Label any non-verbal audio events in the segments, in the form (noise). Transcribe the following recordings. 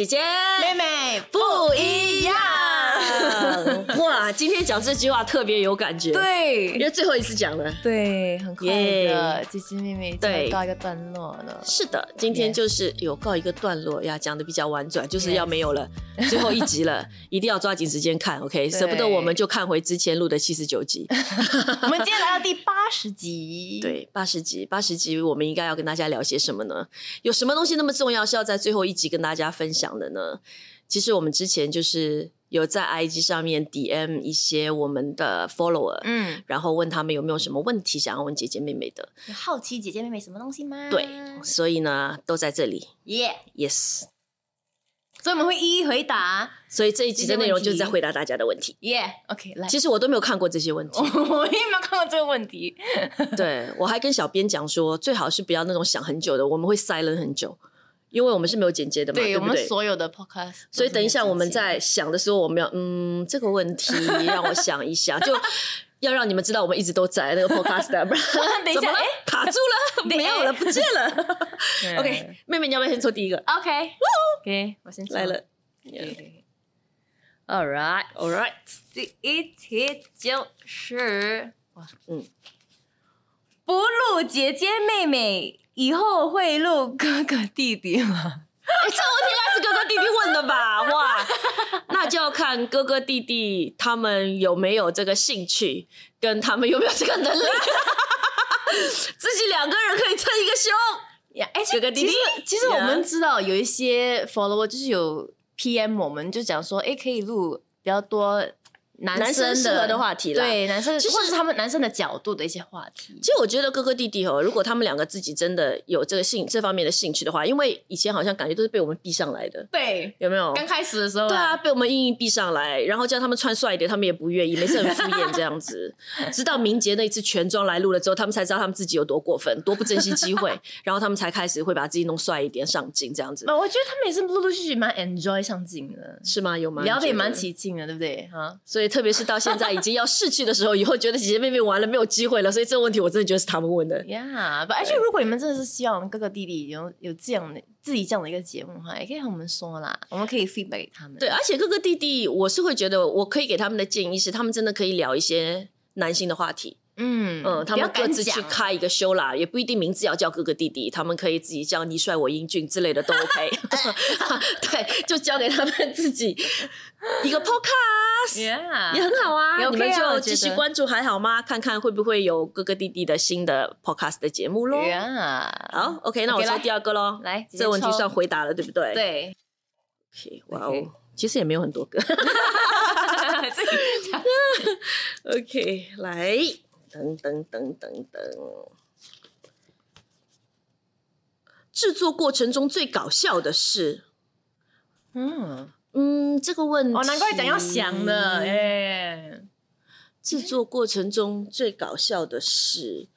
姐姐妹妹不一样。(laughs) 哇，今天讲这句话特别有感觉，，对因对为最后一次讲了。对，很快耶的，姐姐妹妹对就告一个段落了。是的，今天就是有告一个段落呀，讲的比较婉转，就是要没有了，最后一集了，(laughs) 一定要抓紧时间看，OK？舍不得我们就看回之前录的七十九集，(laughs) 我们今天来到第八十集，，对，八十集，八十集我们应该要跟大家聊些什么呢？有什么东西那么重要是要在最后一集跟大家分享的呢？其实我们之前就是有在 IG 上面 DM 一些我们的 follower，嗯，然后问他们有没有什么问题想要问姐姐妹妹的，有好奇姐姐妹妹什么东西吗？对，所以呢都在这里耶，，yes。所以我们会一一回答。所以这一集的内容就是在回答大家的问题。耶，OK，来，其实我都没有看过这些问题，(laughs) 我也没有看过这个问题。(laughs) 对我还跟小编讲说，最好是不要那种想很久的，我们会 silent 很久，因为我们是没有剪接的嘛，对我们？所有的 podcast，所以等一下我们在在想的时候，我们要嗯这个问题让我想一下，就 (laughs) 要让你们知道我们一直都在那个 podcast，不然 (laughs) 等一下，哎？卡住了，(laughs) 没有了，不见了。OK，妹妹你要不要先做第一个？，OK，OK，我先来了。All right，，All right，第一题就是哇，嗯嗯，不录姐姐妹妹，以后会录哥哥弟弟吗？哎，这个问题应该是哥哥弟弟问的吧？(laughs) 哇，那就要看哥哥弟弟他们有没有这个兴趣，跟他们有没有这个能力。(laughs) 自己两个人可以称一个胸。呀，哎，哥哥弟弟其实其实我们知道有一些 follower 就是有 PM 我们就讲说，哎，可以录比较多男男生生适合的话题啦对男生其实或者是他们男生的角度的一些话题。其实我觉得哥哥弟弟哦，如果他们两个自己真的有这个兴这方面的兴趣的话，因为以前好像感觉都是被我们逼上来的，对，有没有？刚开始的时候，对啊，，被我们硬硬逼上来，然后叫他们穿帅一点，他们也不愿意，每次很敷衍这样子。(laughs) 直到明杰那一次全妆来录了之后，他们才知道他们自己有多过分，多不珍惜机会，(laughs) 然后他们才开始会把自己弄帅一点、上镜这样子，我觉得他们也是陆陆续续蛮 enjoy 上镜的，是吗？有吗？聊的也蛮起劲的，对不对？哈，所以特别是到现在已经要逝去的时候，以后觉得姐姐妹妹完了没有机会了，所以这个问题我真的觉得是他们问的。Yeah，，而且如果你们真的是希望哥哥弟弟有有这样的自己这样的一个节目的话，也可以和我们说啦，我们可以 feedback 给他们。对，而且哥哥弟弟，我是会觉得我可以给他们的建议是，他们真的可以聊一些男性的话题。嗯嗯，他们各自去开一个修啦，也不一定名字要叫哥哥弟弟，他们可以自己叫你帅我英俊之类的都 OK。(laughs) (laughs) 对，就交给他们自己一个 podcast。，Yeah，也很好啊你们就继续关注还好吗？看看会不会有哥哥弟弟的新的 podcast 的节目喽。Yeah，好，OK，那我抽第二个喽。来这个问题算回答了，对不对？对，，OK，哇哦，其实也没有很多个。(laughs) OK，来，等等等等等，制作过程中最搞笑的是，嗯，嗯，这个问题哦，难怪讲要想的，哎，制作过程中最搞笑的事，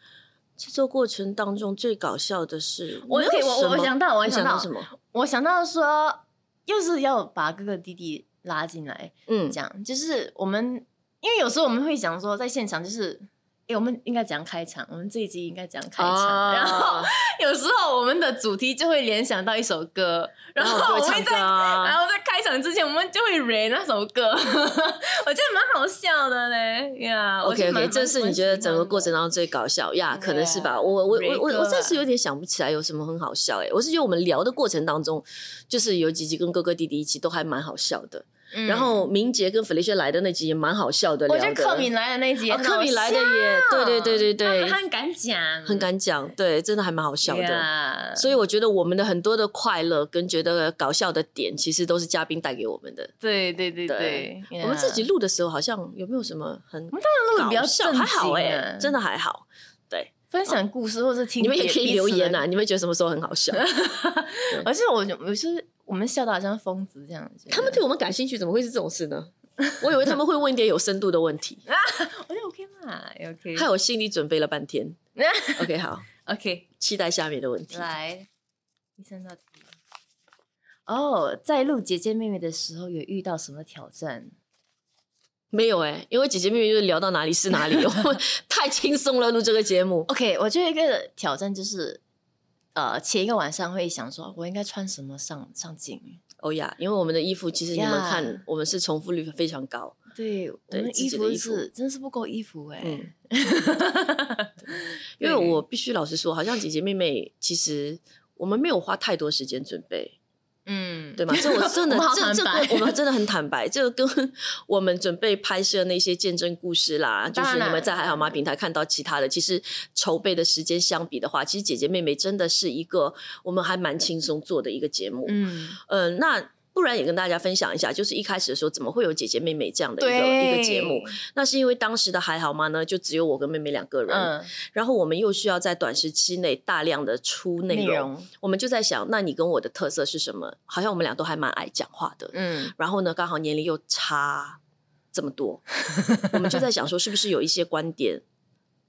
制作过程当中最搞笑的事，我我我想到我你想想到什么？我想到说，又是要把哥哥弟弟拉进来，嗯，讲就是我们，因为有时候我们会想说，在现场就是。诶，我们应该怎样开场？我们这一集应该怎样开场？哦然后 (laughs) 有时候我们的主题就会联想到一首歌，然后我们在然后在开场之前，我们就会 re 那首歌，(laughs) 我觉得蛮好笑的嘞呀。我 OK OK，这是你觉得整个过程当中最搞笑呀？对可能是吧。我我我我我暂时有点想不起来有什么很好笑哎。我是觉得我们聊的过程当中，就是有几集跟哥哥弟弟一起都还蛮好笑的。然后明杰跟 Felicia 来的那集也蛮好笑的，嗯我。觉得克敏来的那集也哦，很好柯敏来的也对对对对对他，很敢讲，很敢讲，对，真的还蛮好笑的。呀所以我觉得我们的很多的快乐跟觉得搞笑的点，其实都是嘉宾带给我们的。对对对对对，我们自己录的时候，好像有没有什么很我们当然录的比较搞笑？还好哎、哎，真的还好。对，分享故事或是听你们也可以留言啊。啊，你们觉得什么时候很好笑？(laughs) 而且我我是我们笑到好像疯子这样子，他们对我们感兴趣，怎么会是这种事呢？我以为他们会问一点有深度的问题，(laughs) 我觉得 OK 嘛，OK 害我心里准备了半天。(laughs) OK，好，OK，期待下面的问题。来第三道题。哦，在录姐姐妹妹的时候有遇到什么挑战？没有哎、因为姐姐妹妹就是聊到哪里是哪里，(laughs) 太轻松了录这个节目。OK，我觉得一个挑战就是，呃，前一个晚上会想说，我应该穿什么上上镜？哦呀，因为我们的衣服其实你们呀看，我们是重复率非常高。对，我们衣服是真是不够衣服哎、(laughs) 嗯因为我必须老实说，好像姐姐妹妹其实我们没有花太多时间准备，嗯，对吗？这我 (laughs) 真的这这坦白个我们真的很坦白，这个跟 (laughs) 我们准备拍摄那些见证故事啦，就是你们在还好吗平台看到其他的，其实筹备的时间相比的话，其实姐姐妹妹真的是一个我们还蛮轻松做的一个节目。嗯，嗯，那不然也跟大家分享一下，就是一开始的时候怎么会有姐姐妹妹这样的一个一个节目？，那是因为当时的还好吗呢？就只有我跟妹妹两个人，嗯，然后我们又需要在短时期内大量的出内容，内容，我们就在想，那你跟我的特色是什么？好像我们俩都还蛮爱讲话的，嗯，然后呢，刚好年龄又差这么多，(laughs) 我们就在想说，是不是有一些观点，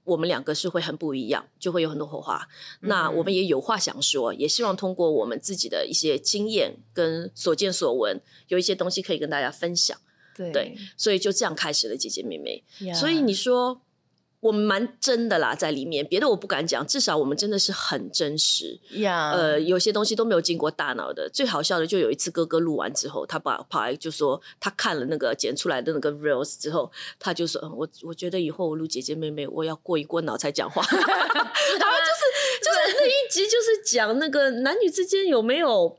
我们两个是会很不一样，就会有很多火花。那嗯我们也有话想说，也希望通过我们自己的一些经验跟所见所闻，有一些东西可以跟大家分享。对对所以就这样开始了姐姐妹妹。呀所以你说我们蛮真的啦，在里面，别的我不敢讲，至少我们真的是很真实。呀，呃，有些东西都没有经过大脑的。最好笑的就有一次哥哥录完之后，他把跑来就说他看了那个剪出来的那个 reels 之后，他就说：“嗯、我我觉得以后我录姐姐妹妹，我要过一过脑才讲话。(laughs) ”然后就是就是那一集就是讲那个男女之间有没有。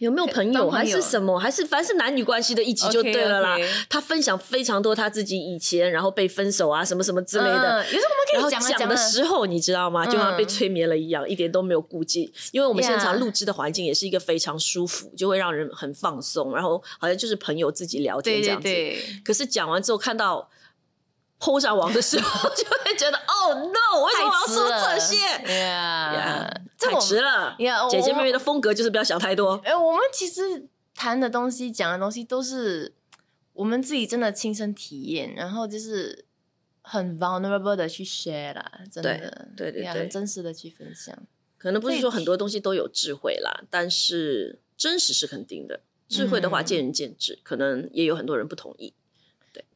有没有朋友还是什么，还是凡是男女关系的一集就对了啦。他分享非常多他自己以前然后被分手啊什么什么之类的，嗯有时候我然后们可以讲的时候，你知道吗？就像被嗯催眠了一样，一点都没有顾忌。因为我们现场录制的环境也是一个非常舒服，就会让人很放松，然后好像就是朋友自己聊天这样子。对，可是讲完之后，看到 PO 上网的时候，就会觉得哦 (laughs) no，为什么我要说这些？太这我迟了。呀，我姐姐妹妹的风格就是不要想太多。哎、我们其实谈的东西、讲的东西都是我们自己真的亲身体验，然后就是很 vulnerable 的去 share 啦，真的，呀对对对很真实的去分享。可能不是说很多东西都有智慧啦，但是真实是肯定的。智慧的话嗯见仁见智，可能也有很多人不同意。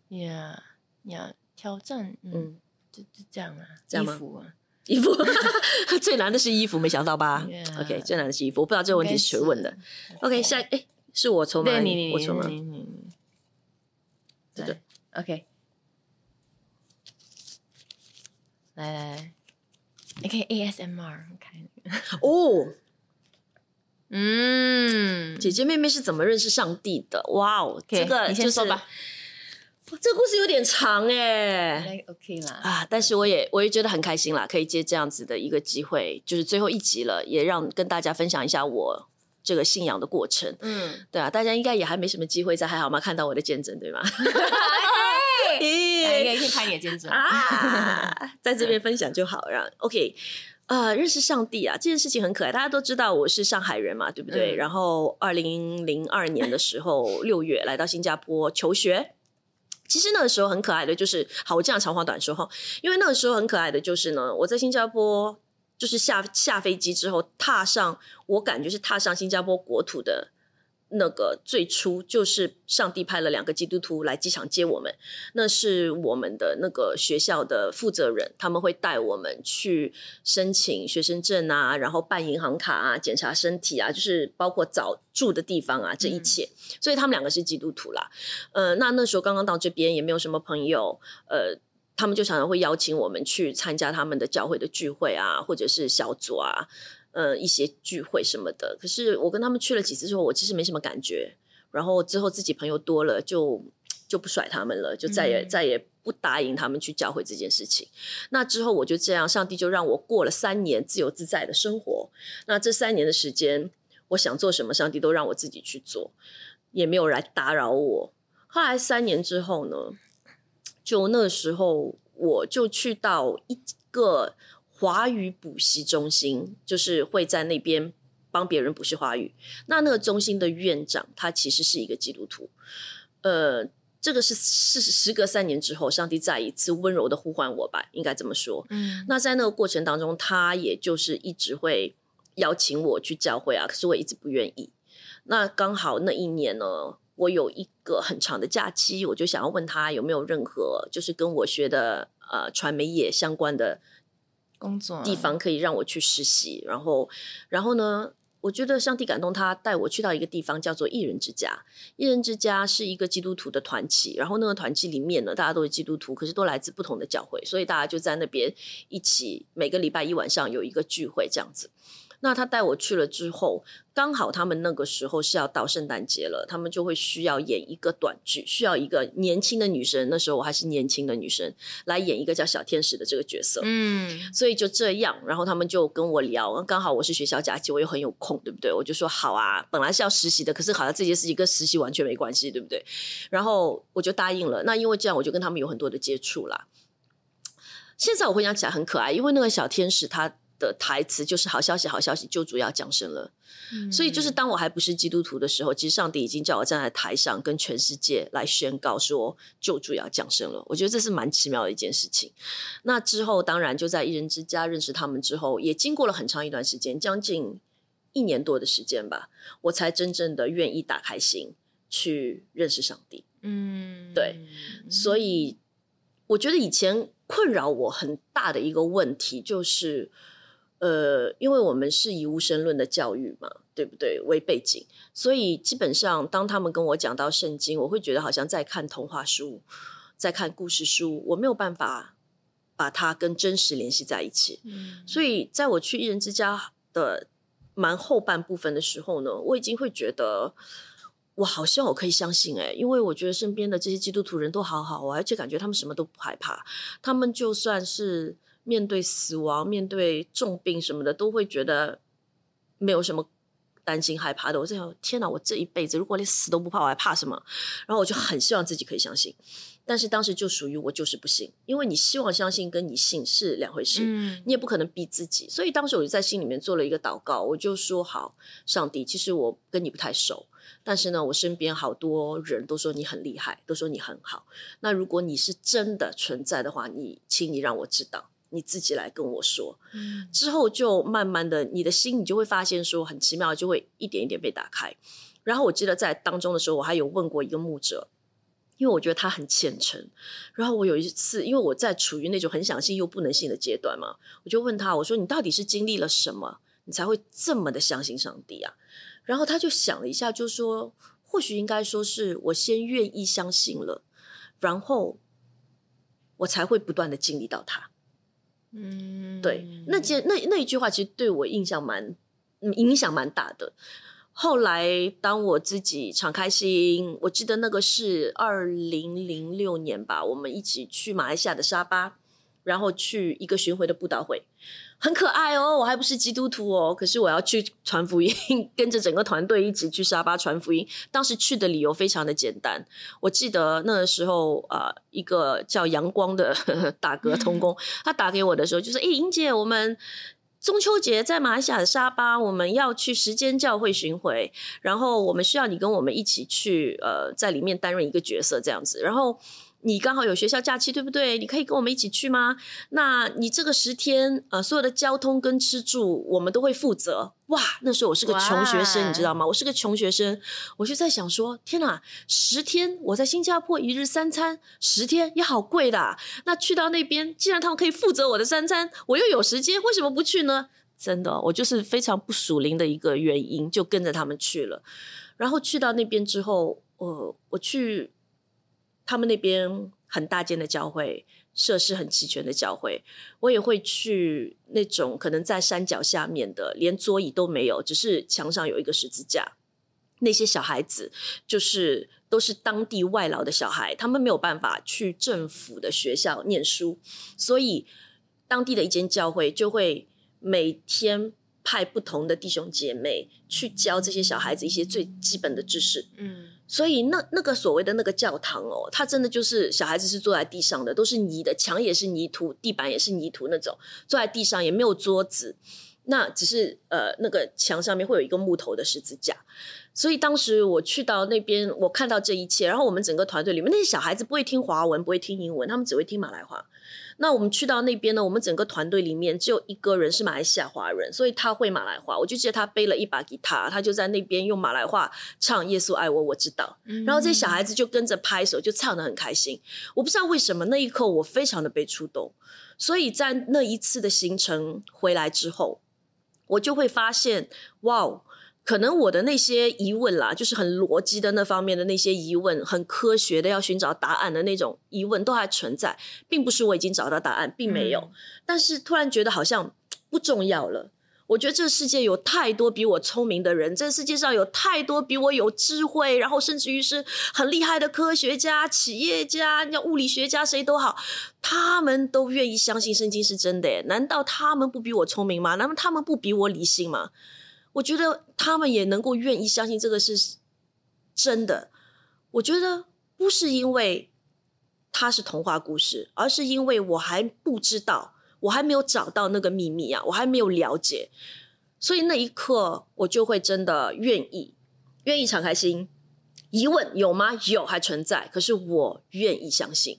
呀呀，挑战，嗯，嗯，就就这样啊，这样吗衣服啊，衣服 (laughs) 最难的是衣服，没想到吧 Yeah？OK，最难的是衣服，我不知道这个问题是谁问的。OK，下哎是我抽吗？对你你你我抽吗？你你你，这个来 OK，来来来，你可以 ASMR 看，(laughs) 哦，嗯，姐姐妹妹是怎么认识上帝的？哇哦，OK，这个就是你先说吧。这个故事有点长哎。那 OK 啦，啊！但是我也我也觉得很开心啦，可以借这样子的一个机会，就是最后一集了，也让跟大家分享一下我这个信仰的过程。嗯，对啊，大家应该也还没什么机会在还好吗看到我的见证，对吗？(laughs) 可以可以拍你的见证啊，在这边分享就好。让 OK，呃，认识上帝啊，这件事情很可爱。大家都知道我是上海人嘛，对不对？嗯然后二零零二年的时候，六月来到新加坡求学。其实那个时候很可爱的，就是好，我这样长话短说哈，因为那个时候很可爱的，就是呢，我在新加坡就是下下飞机之后，踏上我感觉是踏上新加坡国土的那个最初，就是上帝派了两个基督徒来机场接我们，那是我们的那个学校的负责人，他们会带我们去申请学生证啊，然后办银行卡啊，检查身体啊，就是包括找住的地方啊，这一切。所以他们两个是基督徒啦。呃，那那时候刚刚到这边，也没有什么朋友，呃。他们就常常会邀请我们去参加他们的教会的聚会啊，或者是小组啊，呃，一些聚会什么的。可是我跟他们去了几次之后，我其实没什么感觉。然后之后自己朋友多了，就就不甩他们了，就再也、嗯再也不答应他们去教会这件事情。那之后我就这样，上帝就让我过了三年自由自在的生活。那这三年的时间，我想做什么，上帝都让我自己去做，也没有来打扰我。后来三年之后呢，就那时候我就去到一个华语补习中心，就是会在那边帮别人补习华语。那那个中心的院长他其实是一个基督徒，呃，这个是是时隔三年之后，上帝再一次温柔的呼唤我吧，应该这么说。嗯那在那个过程当中，他也就是一直会邀请我去教会啊，可是我一直不愿意。那刚好那一年呢，我有一个很长的假期，我就想要问他有没有任何就是跟我学的呃传媒业相关的工作啊地方可以让我去实习。然后，然后呢，我觉得上帝感动他带我去到一个地方，叫做艺人之家。艺人之家是一个基督徒的团体，然后那个团体里面呢，大家都是基督徒，可是都来自不同的教会，所以大家就在那边一起每个礼拜一晚上有一个聚会这样子。那他带我去了之后，刚好他们那个时候是要到圣诞节了，他们就会需要演一个短剧，需要一个年轻的女生，那时候我还是年轻的女生来演一个叫小天使的这个角色。嗯，所以就这样，然后他们就跟我聊，刚好我是学校假期，我又很有空，对不对？我就说好啊，本来是要实习的，可是好像这件事情跟实习完全没关系，对不对？然后我就答应了。那因为这样，我就跟他们有很多的接触啦。现在我回想起来很可爱，因为那个小天使他的台词就是“好消息，好消息，救主要降生了”。所以就是当我还不是基督徒的时候，其实上帝已经叫我站在台上，跟全世界来宣告说救主要降生了。我觉得这是蛮奇妙的一件事情。那之后当然就在一人之家认识他们之后，也经过了很长一段时间，将近一年多的时间吧，我才真正的愿意打开心去认识上帝。嗯，对所以我觉得以前困扰我很大的一个问题就是，呃，因为我们是以无神论的教育嘛，对不对？为背景，所以基本上当他们跟我讲到圣经，我会觉得好像在看童话书，在看故事书，我没有办法把它跟真实联系在一起。嗯所以在我去一人之家的蛮后半部分的时候呢，我已经会觉得，我好像我可以相信哎、因为我觉得身边的这些基督徒人都好好啊，而且感觉他们什么都不害怕，他们就算是面对死亡、面对重病什么的，都会觉得没有什么。担心害怕的，我在想，天哪！我这一辈子如果连死都不怕，我还怕什么？然后我就很希望自己可以相信，但是当时就属于我就是不信，因为你希望相信跟你信是两回事。嗯你也不可能逼自己，所以当时我就在心里面做了一个祷告，我就说：好，上帝，其实我跟你不太熟，但是呢，我身边好多人都说你很厉害，都说你很好。那如果你是真的存在的话，你请你让我知道，你自己来跟我说。嗯之后就慢慢的，你的心你就会发现说，很奇妙，就会一点一点被打开。然后我记得在当中的时候，我还有问过一个牧者。因为我觉得他很虔诚，然后我有一次，因为我在处于那种很想信又不能信的阶段嘛，我就问他，我说：“你到底是经历了什么，你才会这么的相信上帝啊？”然后他就想了一下，就说：“或许应该说是我先愿意相信了，然后我才会不断的经历到他。”嗯，对，那件那那一句话其实对我印象蛮影响蛮大的。后来当我自己敞开心，我记得那个是二零零六年吧，我们一起去马来西亚的沙巴，然后去一个巡回的布道会，很可爱哦。我还不是基督徒哦，可是我要去传福音，(laughs) 跟着整个团队一起去沙巴传福音。当时去的理由非常的简单，我记得那个时候呃，一个叫阳光的 (laughs) 打哥通工，(laughs) 他打给我的时候就说：“诶，莹姐，我们。”中秋节在马来西亚的沙巴，我们要去时间教会巡回，然后我们需要你跟我们一起去，呃，在里面担任一个角色这样子。然后你刚好有学校假期，对不对？你可以跟我们一起去吗？那你这个十天，呃，所有的交通跟吃住，我们都会负责。哇，那时候我是个穷学生，你知道吗？我是个穷学生，我就在想说，天哪，十天我在新加坡一日三餐，十天也好贵的啊。那去到那边，既然他们可以负责我的三餐，我又有时间，为什么不去呢？真的，我就是非常不属灵的一个原因，就跟着他们去了。然后去到那边之后，我我去他们那边很大间的教会，设施很齐全的教会，我也会去那种可能在山脚下面的，连桌椅都没有，只是墙上有一个十字架。那些小孩子就是都是当地外劳的小孩，他们没有办法去政府的学校念书，所以当地的一间教会就会每天派不同的弟兄姐妹去教这些小孩子一些最基本的知识。嗯所以那那个所谓的那个教堂哦，它真的就是小孩子是坐在地上的，都是泥的，墙也是泥土，地板也是泥土那种，坐在地上也没有桌子，那只是呃那个墙上面会有一个木头的十字架。所以当时我去到那边，我看到这一切，然后我们整个团队里面那些小孩子不会听华文，不会听英文，他们只会听马来话。那我们去到那边呢，我们整个团队里面只有一个人是马来西亚华人，所以他会马来话。我就记得他背了一把吉他，他就在那边用马来话唱《耶稣爱我》，我知道。嗯然后这些小孩子就跟着拍手，就唱得很开心。我不知道为什么那一刻我非常的被触动，所以在那一次的行程回来之后，我就会发现，哇哦，可能我的那些疑问啦，就是很逻辑的那方面的那些疑问，很科学的要寻找答案的那种疑问，都还存在，并不是我已经找到答案，并没有。嗯但是突然觉得好像不重要了。我觉得这个世界有太多比我聪明的人，这个世界上有太多比我有智慧，然后甚至于是很厉害的科学家、企业家、像物理学家，谁都好，他们都愿意相信圣经是真的。难道他们不比我聪明吗？难道他们不比我理性吗？我觉得他们也能够愿意相信这个是真的。我觉得不是因为它是童话故事，而是因为我还不知道，我还没有找到那个秘密啊，我还没有了解，所以那一刻我就会真的愿意，愿意敞开心。疑问有吗？有，还存在。可是我愿意相信。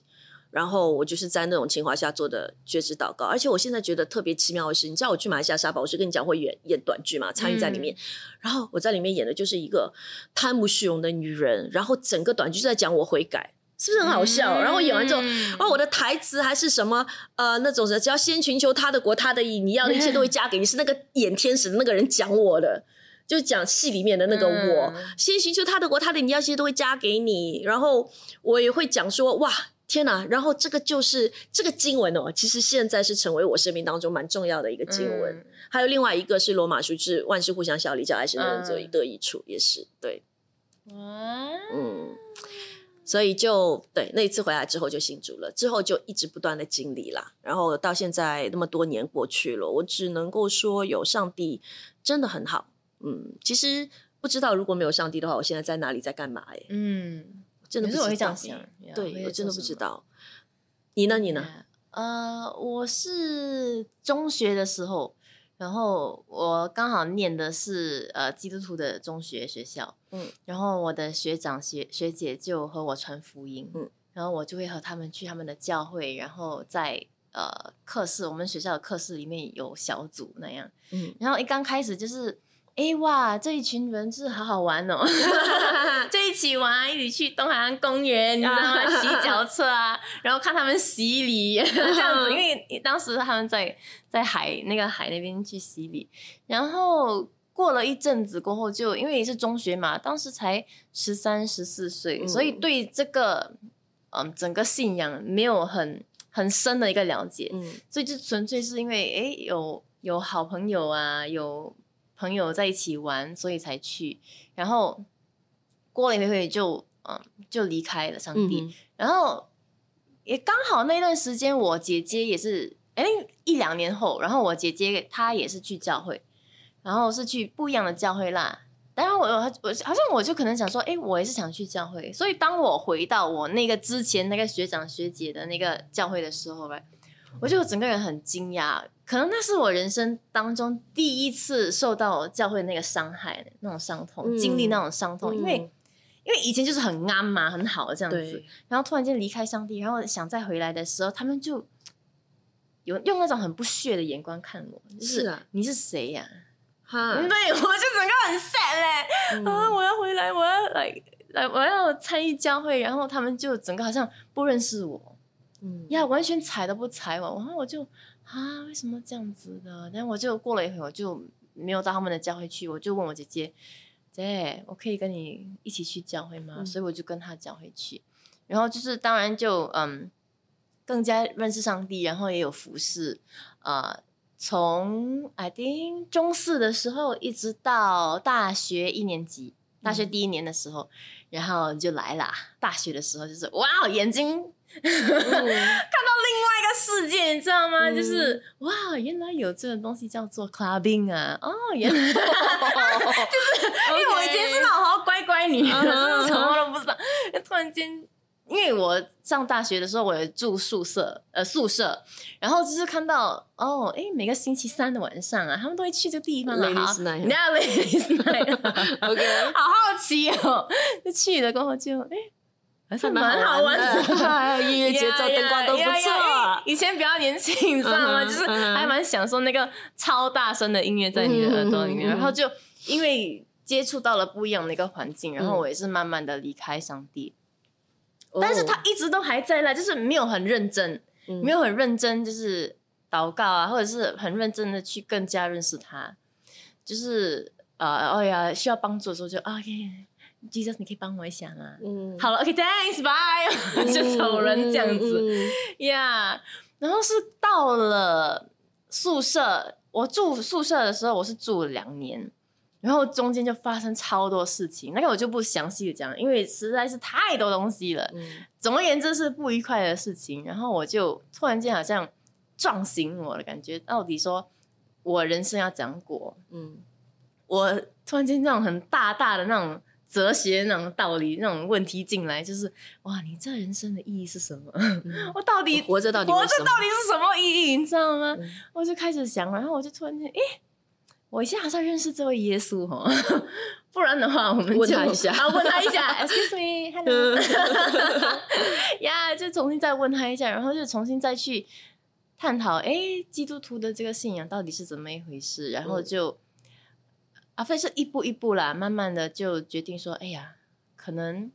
然后我就是在那种情况下做的觉知祷告，而且我现在觉得特别奇妙的是，你知道我去马来西亚沙堡，我是跟你讲会演演短剧嘛，参与在里面。然后我在里面演的就是一个贪慕虚荣的女人，然后整个短剧就在讲我悔改，是不是很好笑？然后演完之后，嗯然后我的台词还是什么呃那种的，只要先寻求他的国他的意，你要的一切都会加给你，是那个演天使的那个人讲我的。就是讲戏里面的那个我，嗯先寻求他的国，他的你要些都会加给你。然后我也会讲说，哇，天哪！然后这个就是这个经文哦，其实现在是成为我生命当中蛮重要的一个经文。嗯还有另外一个是罗马书，就是万事互相效力，叫爱神的人只有一嗯得益处，也是对，哇，嗯。所以就对那一次回来之后就信主了，之后就一直不断的经历啦，然后到现在那么多年过去了，我只能够说有上帝真的很好。嗯，其实不知道如果没有上帝的话，我现在在哪里，在干嘛、欸？嗯，真的不知道、我会这样想对会我真的不知道。你呢？你呢？呃，我是中学的时候，然后我刚好念的是呃基督徒的中学学校，嗯，然后我的学长学学姐就和我传福音，嗯，然后我就会和他们去他们的教会，然后在呃课室，我们学校的课室里面有小组那样，嗯，然后一刚开始就是。哎哇，这一群人是好好玩哦，(laughs) 就一起玩，一起去东海岸公园，你知道吗？(laughs) 洗脚车啊，然后看他们洗礼这样子，(laughs) 因为当时他们在在海那个海那边去洗礼，然后过了一阵子过后就，因为是中学嘛，当时才十三十四岁，嗯所以对这个嗯整个信仰没有很很深的一个了解，嗯。所以就纯粹是因为诶有有好朋友啊，有朋友在一起玩，所以才去。然后过了一会就嗯就离开了上帝，嗯然后也刚好那段时间我姐姐也是诶一两年后，然后我姐姐她也是去教会，然后是去不一样的教会啦。当然后我我我好像我就可能想说，诶，我也是想去教会，所以当我回到我那个之前那个学长学姐的那个教会的时候吧，我就整个人很惊讶，可能那是我人生当中第一次受到教会那个伤害，那种伤痛，嗯经历那种伤痛，因为嗯。因为以前就是很安嘛，很好这样子，，然后突然间离开上帝，然后想再回来的时候，他们就有用那种很不屑的眼光看我，就是你是谁呀、哈嗯，对，(laughs) 我就整个很 sad 嘞、嗯。啊！我要回来，我要来来，我要参与教会，然后他们就整个好像不认识我嗯呀，完全踩都不踩我，然后我就啊，为什么这样子的？然后我就过了一会，我就没有到他们的教会去，我就问我姐姐，姐，我可以跟你一起去教会吗？嗯所以我就跟她教会去，然后就是当然就嗯，更加认识上帝，然后也有服侍，呃。从 I think 中四的时候一直到大学一年级，大学嗯第一年的时候，然后就来啦。大学的时候就是哇，眼睛看到另外一个世界，你知道吗？嗯。就是哇，原来有这个东西叫做 clubbing 啊！哦，原来。(laughs) 就是因为我以前是那种好乖乖女，嗯就是什么都不知道，突然间。因为我上大学的时候，我有住宿舍，呃，宿舍，然后就是看到哦，哎，每个星期三的晚上啊，他们都会去这个地方啊 Ladies 好 ladies night，OK (laughs) 好好奇哦，就去了过后就哎，还是蛮好玩的，还有音乐节奏、灯光都不错。以前比较年轻，你知道吗？就是还蛮享受那个超大声的音乐在你的耳朵里面，然后就因为接触到了不一样的一个环境，然后嗯我也是慢慢的离开上帝，哦但是他一直都还在那，就是没有很认真，嗯没有很认真，就是祷告啊，或者是很认真的去更加认识他，就是呃，哎呀，需要帮助的时候就啊，OK，Jesus，你可以帮我一下吗？嗯，好了，OK，Thanks，Bye，(laughs) 就走人这样子嗯，，Yeah。然后是到了宿舍，我住宿舍的时候，我是住了两年，然后中间就发生超多事情，那个我就不详细的讲，因为实在是太多东西了。嗯总而言之是不愉快的事情，然后我就突然间好像撞醒我的感觉，到底说我人生要怎样过？嗯我突然间那种很大大的那种哲学那种道理那种问题进来，就是哇，你这人生的意义是什么？嗯，(laughs) 我到底活着到底活着到底是什么意义？你知道吗？嗯我就开始想，然后我就突然间，诶，我现在好像认识这位耶稣哦，(laughs) 不然的话，我们问他一下啊，问他一下，(laughs) Excuse me，Hello，呀就重新再问他一下，然后就重新再去探讨，诶，基督徒的这个信仰到底是怎么一回事，然后嗯就。啊，非是一步一步啦，慢慢的就决定说，哎呀，可能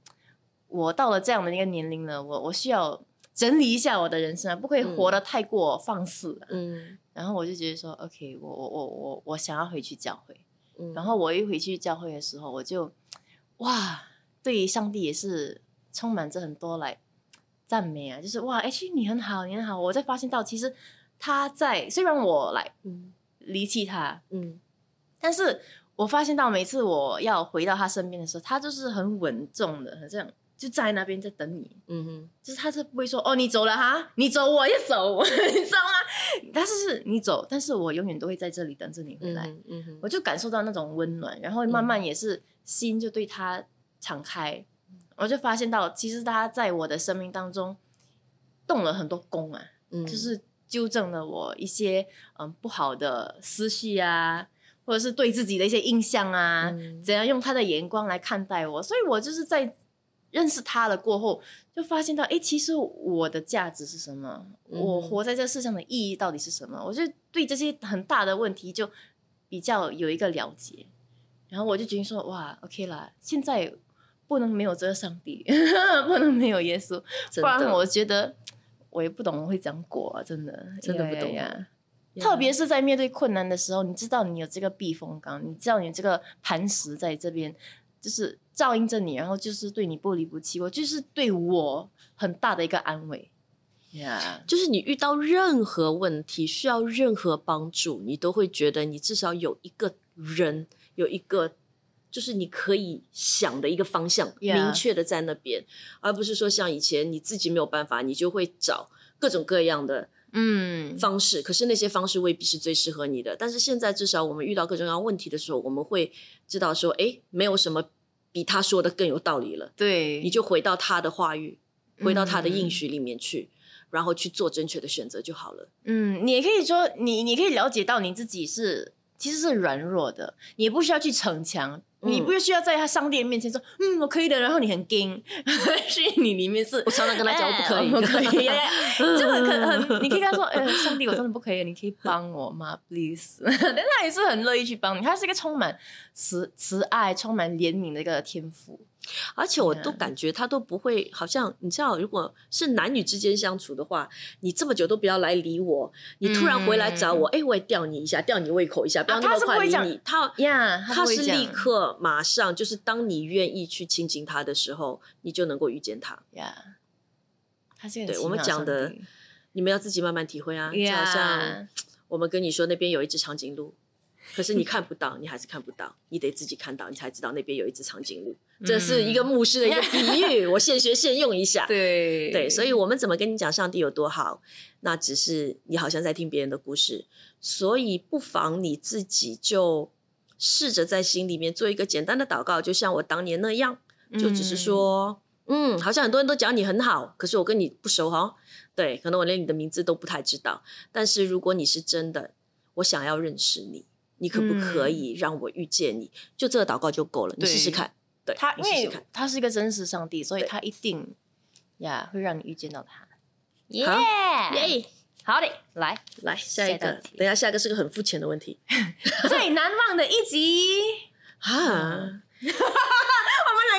我到了这样的一个年龄了，我我需要整理一下我的人生啊，不可以活得太过放肆了。嗯然后我就觉得说，OK，我我我我我想要回去教会。嗯，然后我一回去教会的时候，我就哇，对上帝也是充满着很多来赞美啊，就是哇，哎，其实你很好，你很好。我才发现到，其实他在虽然我来嗯离弃他，嗯但是我发现到每次我要回到他身边的时候，他就是很稳重的，很这样就在那边在等你。嗯哼就是他是不会说哦，你走了哈，你走我也走，(laughs) 你知道吗？但是是你走，但是我永远都会在这里等着你回嗯来。哼嗯哼我就感受到那种温暖，然后慢慢也是心就对他敞开，我就发现到其实他在我的生命当中动了很多功啊，嗯，就是纠正了我一些嗯不好的思绪啊，或者是对自己的一些印象啊，嗯。怎样用他的眼光来看待我，所以我就是在认识他了过后，就发现到，哎，其实我的价值是什么？嗯我活在这世上的意义到底是什么？我就对这些很大的问题就比较有一个了解，然后我就决定说，哇，OK 啦，现在不能没有这个上帝，(laughs) 不能没有耶稣，不然我觉得我也不懂我会怎样过啊，真的，真的不懂。呀呀呀呀特别是在面对困难的时候，你知道你有这个避风港，你知道你这个磐石在这边，就是照应着你，然后就是对你不离不弃，我就是对我很大的一个安慰。Yeah.、就是你遇到任何问题，需要任何帮助，你都会觉得你至少有一个人，有一个就是你可以想的一个方向 Yeah 明确的在那边，而不是说像以前你自己没有办法，你就会找各种各样的嗯，方式，可是那些方式未必是最适合你的。但是现在至少我们遇到各种各样问题的时候，我们会知道说，哎，没有什么比他说的更有道理了，对，你就回到他的话语，回到他的应嗯许里面去。然后去做正确的选择就好了。嗯，你也可以说，你你可以了解到你自己是其实是软弱的，你也不需要去逞强，嗯你不需要在他上帝面前说，嗯，我可以的，然后你很硬，(laughs) 是你里面是我常常跟他讲，我不可哎以，不可以，(laughs) 就很可很，你可以跟他说，呃，上帝，我真的不可以，你可以帮我吗？Please，(laughs) 但他也是很乐意去帮你，他是一个充满慈慈爱、充满怜悯的一个天赋。而且我嗯都感觉他都不会，好像你知道，如果是男女之间相处的话，你这么久都不要来理我，你突然回来找我，哎、我也吊你一下，吊你胃口一下，不要啊那么他是会理你。他呀、他是立刻马上，就是当你愿意去亲近他的时候，你就能够遇见他。呀。他是一个对我们讲的你们要自己慢慢体会啊，就好像我们跟你说那边有一只长颈鹿，可是你看不到，你还是看不到，你得自己看到，你才知道那边有一只长颈鹿。这是一个牧师的一个比喻，(laughs) 我现学现用一下。对对，所以我们怎么跟你讲上帝有多好？那只是你好像在听别人的故事，所以不妨你自己就试着在心里面做一个简单的祷告，就像我当年那样，就只是说，嗯好像很多人都讲你很好，可是我跟你不熟哈。对，可能我连你的名字都不太知道。但是如果你是真的，我想要认识你，你可不可以让我遇见你？就这个祷告就够了，你试试看。对，他，因为。他是一个真实上帝，所以他一定呀会让你遇见到他。耶好耶，好的，来来下一个等一下下一个是个很肤浅的问题 (laughs) 最难忘的一集。(laughs) 啊。(laughs)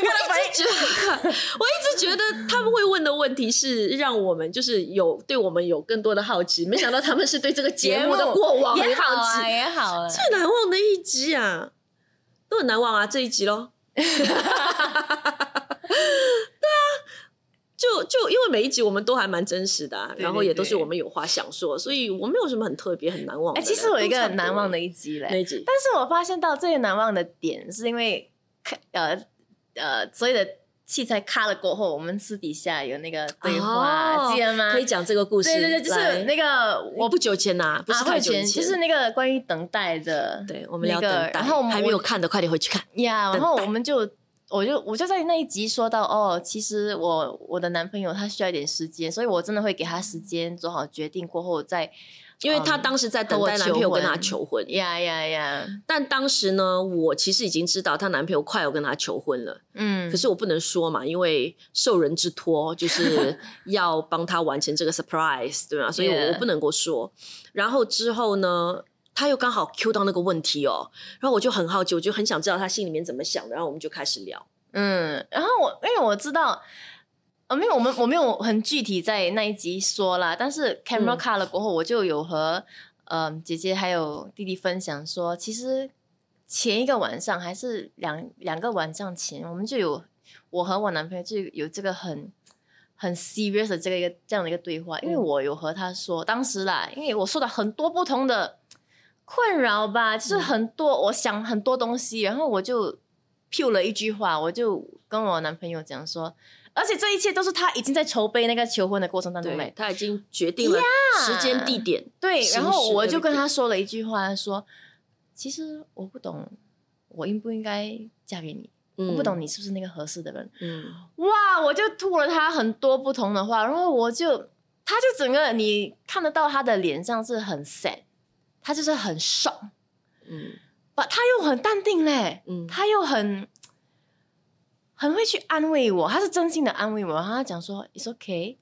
我们两个的反应我一直觉得，我一直觉得他们会问的问题是让我们就是有对我们有更多的好奇，没想到他们是对这个节目的过往也好奇。也好啊。最难忘的一集啊，都很难忘啊，这一集喽。(laughs) 对啊，就就因为每一集我们都还蛮真实的、然后也都是我们有话想说，所以我没有什么很特别、很难忘的哎、了。其实我有一个很难忘的的一集嘞，那一集，但是我发现到最难忘的点，是因为看呃呃所有的器材卡了过后，我们私底下有那个对话，哦记得吗？可以讲这个故事。对对对，就是那个我我不久前呐、不是太久前，前就是那个关于等待的，对我们聊然后我们还没有看的快点回去看。呀，等然后我们就。我就我就在那一集说到哦，其实我我的男朋友他需要一点时间，所以我真的会给他时间做好决定过后再因为他当时在等待男朋友跟他求婚，呀呀呀，但当时呢，我其实已经知道她男朋友快要跟她求婚了，嗯，可是我不能说嘛，因为受人之托，就 (laughs) 是要帮他完成这个 surprise，对吗？所以我我不能够说。然后之后呢，他又刚好 Q 到那个问题哦，然后我就很好奇，我就很想知道他心里面怎么想的，然后我们就开始聊。嗯，然后我因为我知道，呃，没有我们我没有很具体在那一集说啦，但是 camera 嗯 cut 了过后，我就有和呃姐姐还有弟弟分享说，其实前一个晚上还是两两个晚上前，我们就有我和我男朋友就有这个很。很 serious 的这个一个这样的一个对话，因为嗯我有和他说，当时啦，因为我说了很多不同的困扰吧，就是很多、我想很多东西，然后我就 p 了一句话，我就跟我男朋友讲说，而且这一切都是他已经在筹备那个求婚的过程当中对，，他已经决定了时间地点。对，然后我就跟他说了一句话，说，其实我不懂，我应不应该嫁给你？我不懂你是不是那个合适的人。嗯，哇，我就吐了他很多不同的话，然后我就，他就整个你看得到他的脸上是很 sad，他就是很爽，嗯。把他又很淡定嘞，嗯。他又很很会去安慰我，他是真心的安慰我，然后他讲说，It's okay,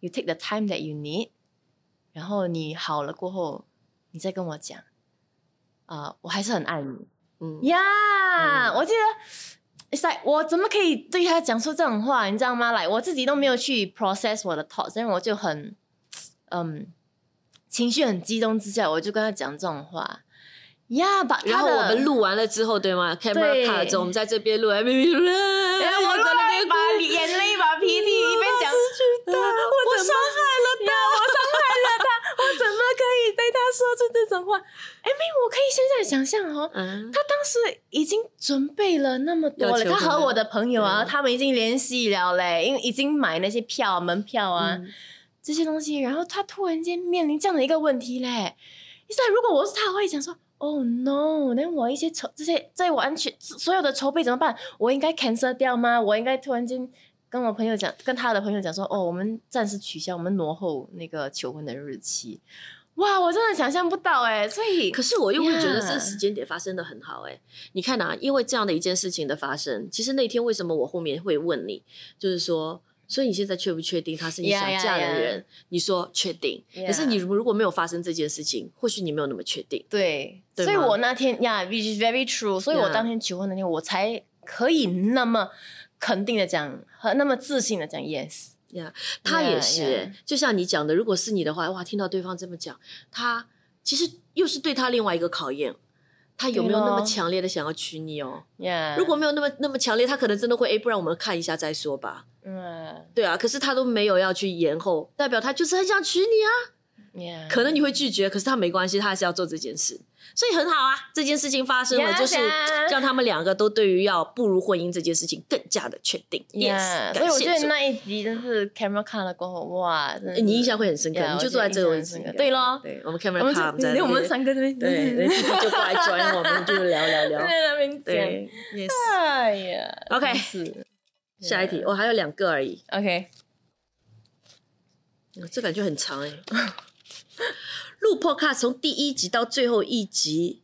you take the time that you need，然后你好了过后，你再跟我讲，啊、我还是很爱你。嗯。呀、嗯。我记得，it's like 我怎么可以对他讲出这种话？你知道吗？来，我自己都没有去 process 我的 thoughts，因为我就很，嗯，情绪很激动之下，我就跟他讲这种话。呀，把然后我们录完了之后，对吗？camera 对。cut 了之后，我们在这边录，哎，咪咪录，哎，我那边把眼泪把鼻涕一边讲，(laughs) 我我伤害了他，我伤害了他，我怎么可以对他说出这种话？哎，妹，我可以现在想象哦，嗯。他当时已经准备了那么多了，他和我的朋友啊，他们已经联系了嘞，因为已经买那些票、门票啊、嗯这些东西，然后他突然间面临这样的一个问题嘞。现在如果我是他，我会想说，Oh no，那我一些筹这些在完全所有的筹备怎么办？我应该 cancel 掉吗？我应该突然间跟我朋友讲，跟他的朋友讲说，哦，我们暂时取消，我们挪后那个求婚的日期。哇，我真的想象不到哎，所以可是我又会觉得这个时间点发生的很好哎、你看啊，因为这样的一件事情的发生，其实那天为什么我后面会问你，就是说，所以你现在确不确定他是你想嫁的 yeah. 人你说确定.可是你如果没有发生这件事情，或许你没有那么确定。对，对所以我那天呀、yeah,，which is very true，所以我当天求婚那天，我才可以那么肯定的讲，和那么自信的讲 yes。呀、他也是、就像你讲的，如果是你的话，哇，听到对方这么讲，他其实又是对他另外一个考验，他有没有那么强烈的想要娶你哦？Yeah，如果没有那么那么强烈，他可能真的会，哎，不然我们看一下再说吧。嗯对啊，可是他都没有要去延后，代表他就是很想娶你啊。可能你会拒绝，可是他没关系，他还是要做这件事，所以很好啊。这件事情发生了就是.让他们两个都对于要步入婚姻这件事情更加的确定。Yeah，Yes，所以我觉得那一集真是 camera 看了过后，哇，你印象会很深刻你就坐在这个位置对咯，对，我们 camera 我们 cam 就对我们三个这边对，就过来 join 我们，就聊聊聊。(laughs) 对，yes。哎呀 OK 下一题，我还有两个而已，OK，这感觉很长哎。(laughs) 录 podcast 从第一集到最后一集，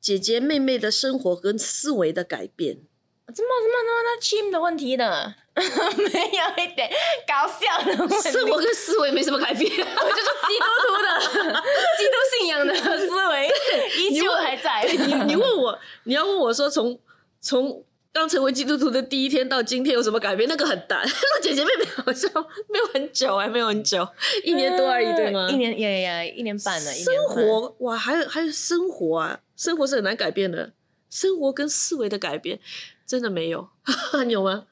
姐姐妹妹的生活跟思维的改变。怎么怎么怎么那 team 的问题呢，(laughs) 没有一点搞笑的问题，生活跟思维没什么改变。(laughs) 我就是基督徒的基督信仰的思维依旧还在。你你问我，你要问我说从从刚成为基督徒的第一天到今天有什么改变？那个很大，(laughs) 那姐姐妹妹好像没有很久还，没有很久，一年多而已，对吗？一年也也，一年半了，生活哇，还有还有生活啊，生活是很难改变的。生活跟思维的改变，真的没有，(laughs) 你有吗？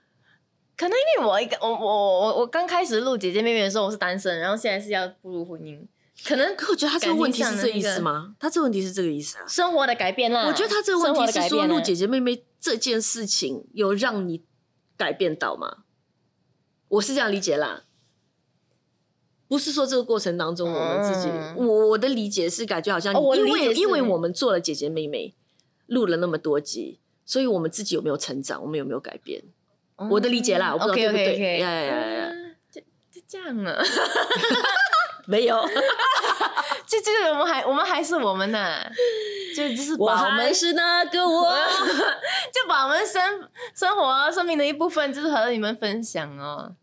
可能因为我一个我我我我刚开始录姐姐妹妹的时候我是单身，然后现在是要步入婚姻，可能可我觉得他这个问题是这个意思吗？他这个问题是这个意思啊？生活的改变啦。我觉得他这个问题是说录姐姐妹妹这件事情有让你改变到吗？我是这样理解啦。不是说这个过程当中，我们自己，嗯我我的理解是感觉好像，哦因为因为我们做了姐姐妹妹，录了那么多集，所以我们自己有没有成长，我们有没有改变？我的理解啦，我不知道对不对？呀呀呀呀，就就这样啊，(laughs) 没有，就就是我们还我们还是我们呐，就就是我把我们还是那个我。(laughs) 就把我们生生活生命的一部分，就是和你们分享哦。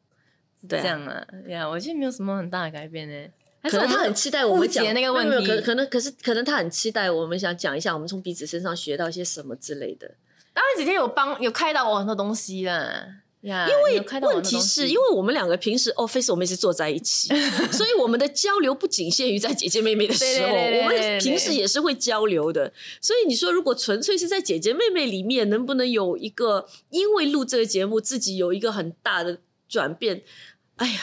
是对啊这样啊，呀，我觉得没有什么很大的改变呢。可能他很期待我们讲那个问题可可能可是可能他很期待我们想讲一下我们从彼此身上学到一些什么之类的。当然姐姐有帮有开导我很多东西啦。呀，因因为问题是因为我们两个平时 office 我们也是坐在一起，所以我们的交流不仅限于在姐姐妹妹的时候，我们平时也是会交流的。所以你说，如果纯粹是在姐姐妹妹里面，能不能有一个因为录这个节目自己有一个很大的转变？哎呀，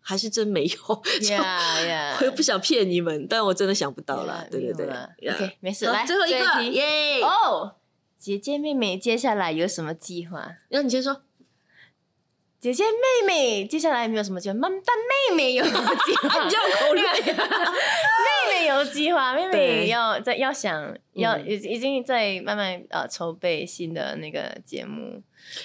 还是真没有。就呀呀 (laughs) 我又不想骗你们，但我真的想不到啦。对对对 OK，没事，来最后一个耶！哦。姐姐妹妹接下来有什么计划？那你先说。姐姐妹妹接下来有没有什么计划？妈但妹妹有计划？你就要口令妹妹有计划，妹妹要在要想要嗯已已经在慢慢呃筹备新的那个节目，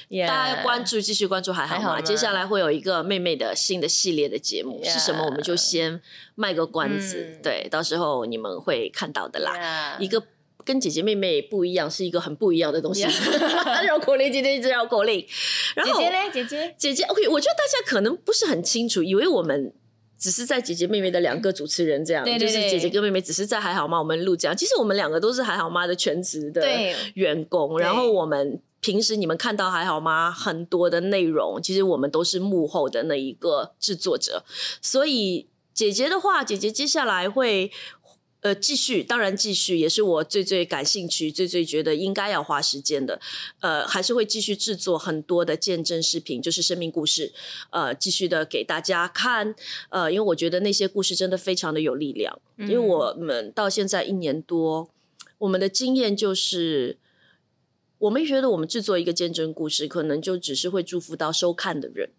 也大家关注，继续关注还好好吗接下来会有一个妹妹的新的系列的节目是什么？我们就先卖个关子，嗯对，到时候你们会看到的啦。呀一个跟姐姐妹妹不一样，是一个很不一样的东西。(laughs) 绕口令，今天一直绕口令。然后姐姐嘞？姐姐姐姐，OK，我觉得大家可能不是很清楚，以为我们只是在姐姐妹妹的两个主持人这样，对对对就是姐姐跟妹妹只是在还好吗？我们录这样，其实我们两个都是还好吗的全职的对员工，然后我们。平时你们看到还好吗？很多的内容，其实我们都是幕后的那一个制作者，所以姐姐的话，姐姐接下来会呃继续，当然继续也是我最最感兴趣、最最觉得应该要花时间的，呃，还是会继续制作很多的见证视频，就是生命故事，呃，继续的给大家看，呃，因为我觉得那些故事真的非常的有力量，因为我们到现在一年多，我们的经验就是。我们觉得我们制作一个见证故事，可能就只是会祝福到收看的人，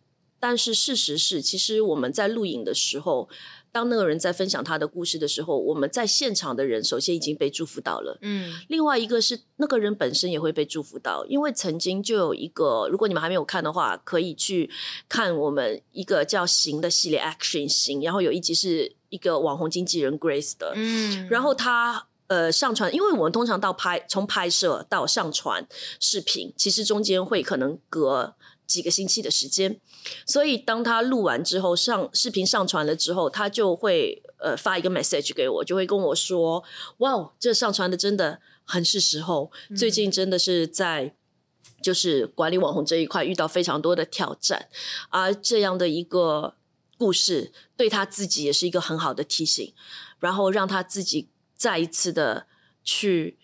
但是事实是，其实我们在录影的时候，当那个人在分享他的故事的时候，我们在现场的人首先已经被祝福到了。嗯。另外一个是那个人本身也会被祝福到，因为曾经就有一个，如果你们还没有看的话，可以去看我们一个叫“行”的系列 “Action 行”，然后有一集是一个网红经纪人 Grace 的，嗯。然后他呃上传，因为我们通常到拍从拍摄到上传视频，其实中间会可能隔几个星期的时间，所以当他录完之后上视频上传了之后，他就会呃发一个 message 给我，就会跟我说：“哇，这上传的真的很是时候，最近真的是在。”就是管理网红这一块遇到非常多的挑战，而这样的一个故事对他自己也是一个很好的提醒，然后让他自己再一次的去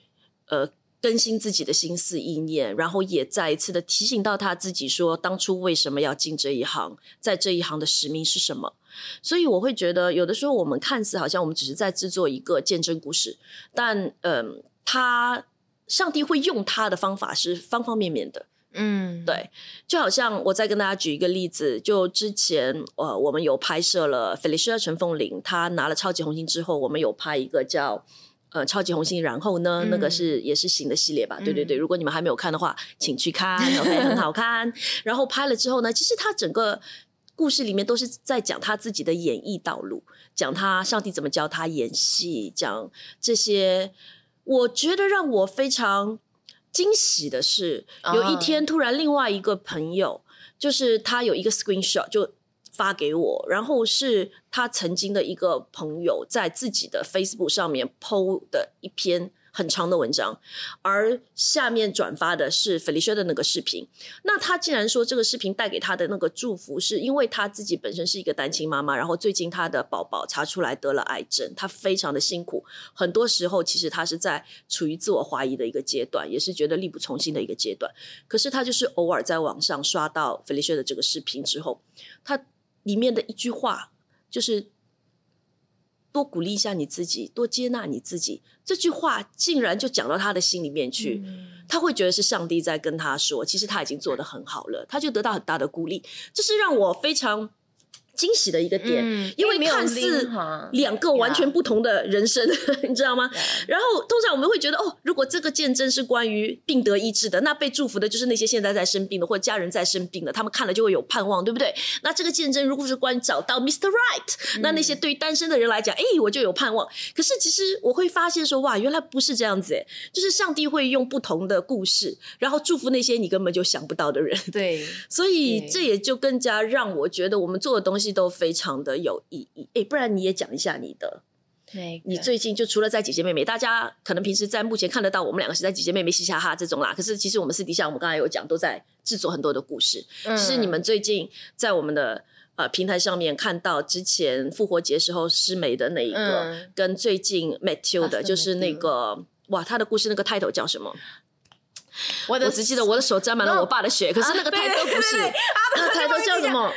呃更新自己的心思意念，然后也再一次的提醒到他自己说，当初为什么要进这一行，在这一行的使命是什么。所以我会觉得，有的时候我们看似好像我们只是在制作一个见证故事，但嗯、他上帝会用他的方法是方方面面的。嗯，对，就好像我再跟大家举一个例子，就之前呃，我们有拍摄了 Felicia 陈凤玲，她拿了超级红星之后，我们有拍一个叫呃超级红星，然后呢，嗯那个是也是新的系列吧？对对对，嗯如果你们还没有看的话，请去看，OK，(laughs) 很好看。然后拍了之后呢，其实他整个故事里面都是在讲他自己的演艺道路，讲他上帝怎么教他演戏，讲这些。我觉得让我非常惊喜的是，有一啊天突然另外一个朋友，就是他有一个 screenshot 就发给我，然后是他曾经的一个朋友在自己的 Facebook 上面 PO 的一篇很长的文章，而下面转发的是 Felicia 的那个视频。那他竟然说这个视频带给他的那个祝福，是因为他自己本身是一个单亲妈妈，然后最近他的宝宝查出来得了癌症，他非常的辛苦，很多时候其实他是在处于自我怀疑的一个阶段，也是觉得力不从心的一个阶段。可是他就是偶尔在网上刷到 Felicia 的这个视频之后，他里面的一句话就是。多鼓励一下你自己，多接纳你自己。这句话竟然就讲到他的心里面去，他会觉得是上帝在跟他说，其实他已经做的很好了，他就得到很大的鼓励。这是让我非常。惊喜的一个点，因为看似两个完全不同的人生，(laughs) 你知道吗？然后通常我们会觉得，哦，如果这个见证是关于病得医治的，那被祝福的就是那些现在在生病的或者家人在生病的，他们看了就会有盼望，对不对？那这个见证如果是关于找到 Mr. Right，那那些对于单身的人来讲，哎，我就有盼望。可是其实我会发现说，哇，原来不是这样子，哎，就是上帝会用不同的故事，然后祝福那些你根本就想不到的人。对，(laughs) 所以这也就更加让我觉得我们做的东西。都非常的有意义，哎，不然你也讲一下你的。对，你最近就除了在姐姐妹妹，大家可能平时在目前看得到我们两个是在姐姐妹妹嘻嘻哈哈这种啦。可是其实我们私底下，我们刚才有讲，都在制作很多的故事。其实你们最近在我们的呃平台上面看到之前复活节时候师美的那一个，跟最近 Matthew 的，就是那个哇，他的故事那个 title 叫什么？我我只记得我的手沾满了我爸的血，可是那个 title 不是，那个 title 叫什么？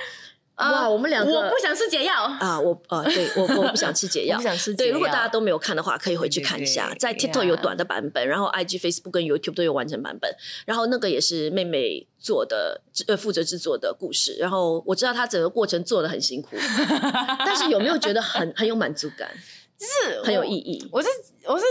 哇，我们两个我不想吃解药啊！我呃，对我我不想吃解药，(laughs) 不想吃。对，如果大家都没有看的话，可以回去看一下，在 TikTok 有短的版本，然后 IG、Facebook 跟 YouTube 都有完整版本。然后那个也是妹妹做的，呃，负责制作的故事。然后我知道她整个过程做的很辛苦，(laughs) 但是有没有觉得很很有满足感？(laughs) 就是很有意义。我是我是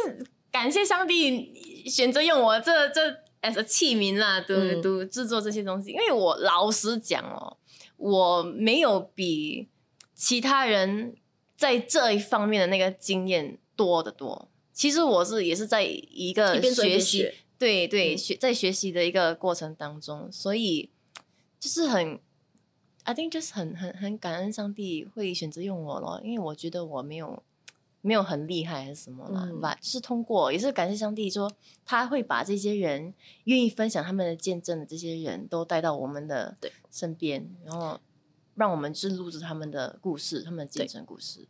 感谢上帝选择用我这这 as 器皿啦，都都制作这些东西。因为我老实讲哦。我没有比其他人在这一方面的那个经验多得多。其实我是也是在一个学习，对对学在学习的一个过程当中，所以就是很，I think 就是很很很感恩上帝会选择用我咯，因为我觉得我没有没有很厉害还是什么啦，吧？就是通过也是感谢上帝说他会把这些人愿意分享他们的见证的这些人都带到我们的对。身边，然后让我们去录制他们的故事，他们的见证故事。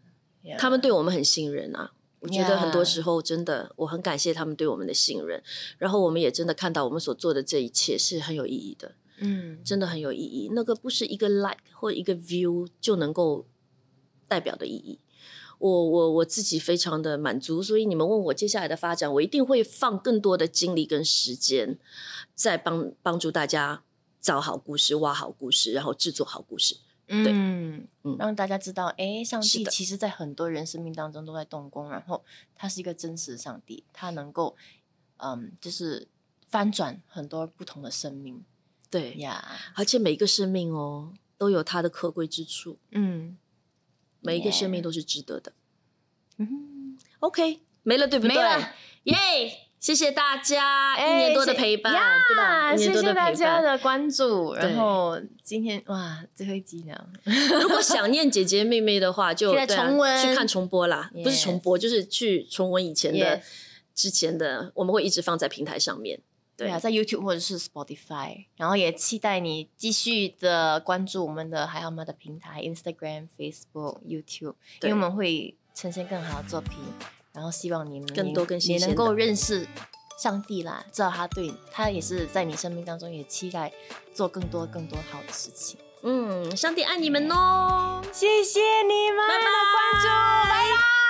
他们对我们很信任啊！我觉得很多时候真的，我很感谢他们对我们的信任。然后我们也真的看到我们所做的这一切是很有意义的。嗯，真的很有意义。那个不是一个 like 或一个 view 就能够代表的意义。我我我自己非常的满足。所以你们问我接下来的发展，我一定会放更多的精力跟时间，在帮帮助大家。找好故事，挖好故事，然后制作好故事，对，嗯，让大家知道，哎，上帝其实，在很多人生命当中都在动工，然后他是一个真实的上帝，他能够，嗯，就是翻转很多不同的生命，对呀，而且每一个生命哦，都有它的可贵之处，嗯，每一个生命都是值得的，嗯，OK，没了，对不对？耶。谢谢大家一年多的陪伴，对吧？谢谢大家的关注。然后今天哇，最后一集了。如果想念姐姐妹妹的话，(laughs) 就重温去看重播啦，不是重播，就是去重温以前的、之前的。我们会一直放在平台上面，对啊，在 YouTube 或者是 Spotify。然后也期待你继续的关注我们的海好妈的平台，Instagram、Facebook、YouTube，因为我们会呈现更好的作品。然后希望你们更多更也能够认识上帝啦，知道他对他也是在你生命当中也期待做更多更多好的事情。嗯，上帝爱你们哦，谢谢你们的关注，拜拜。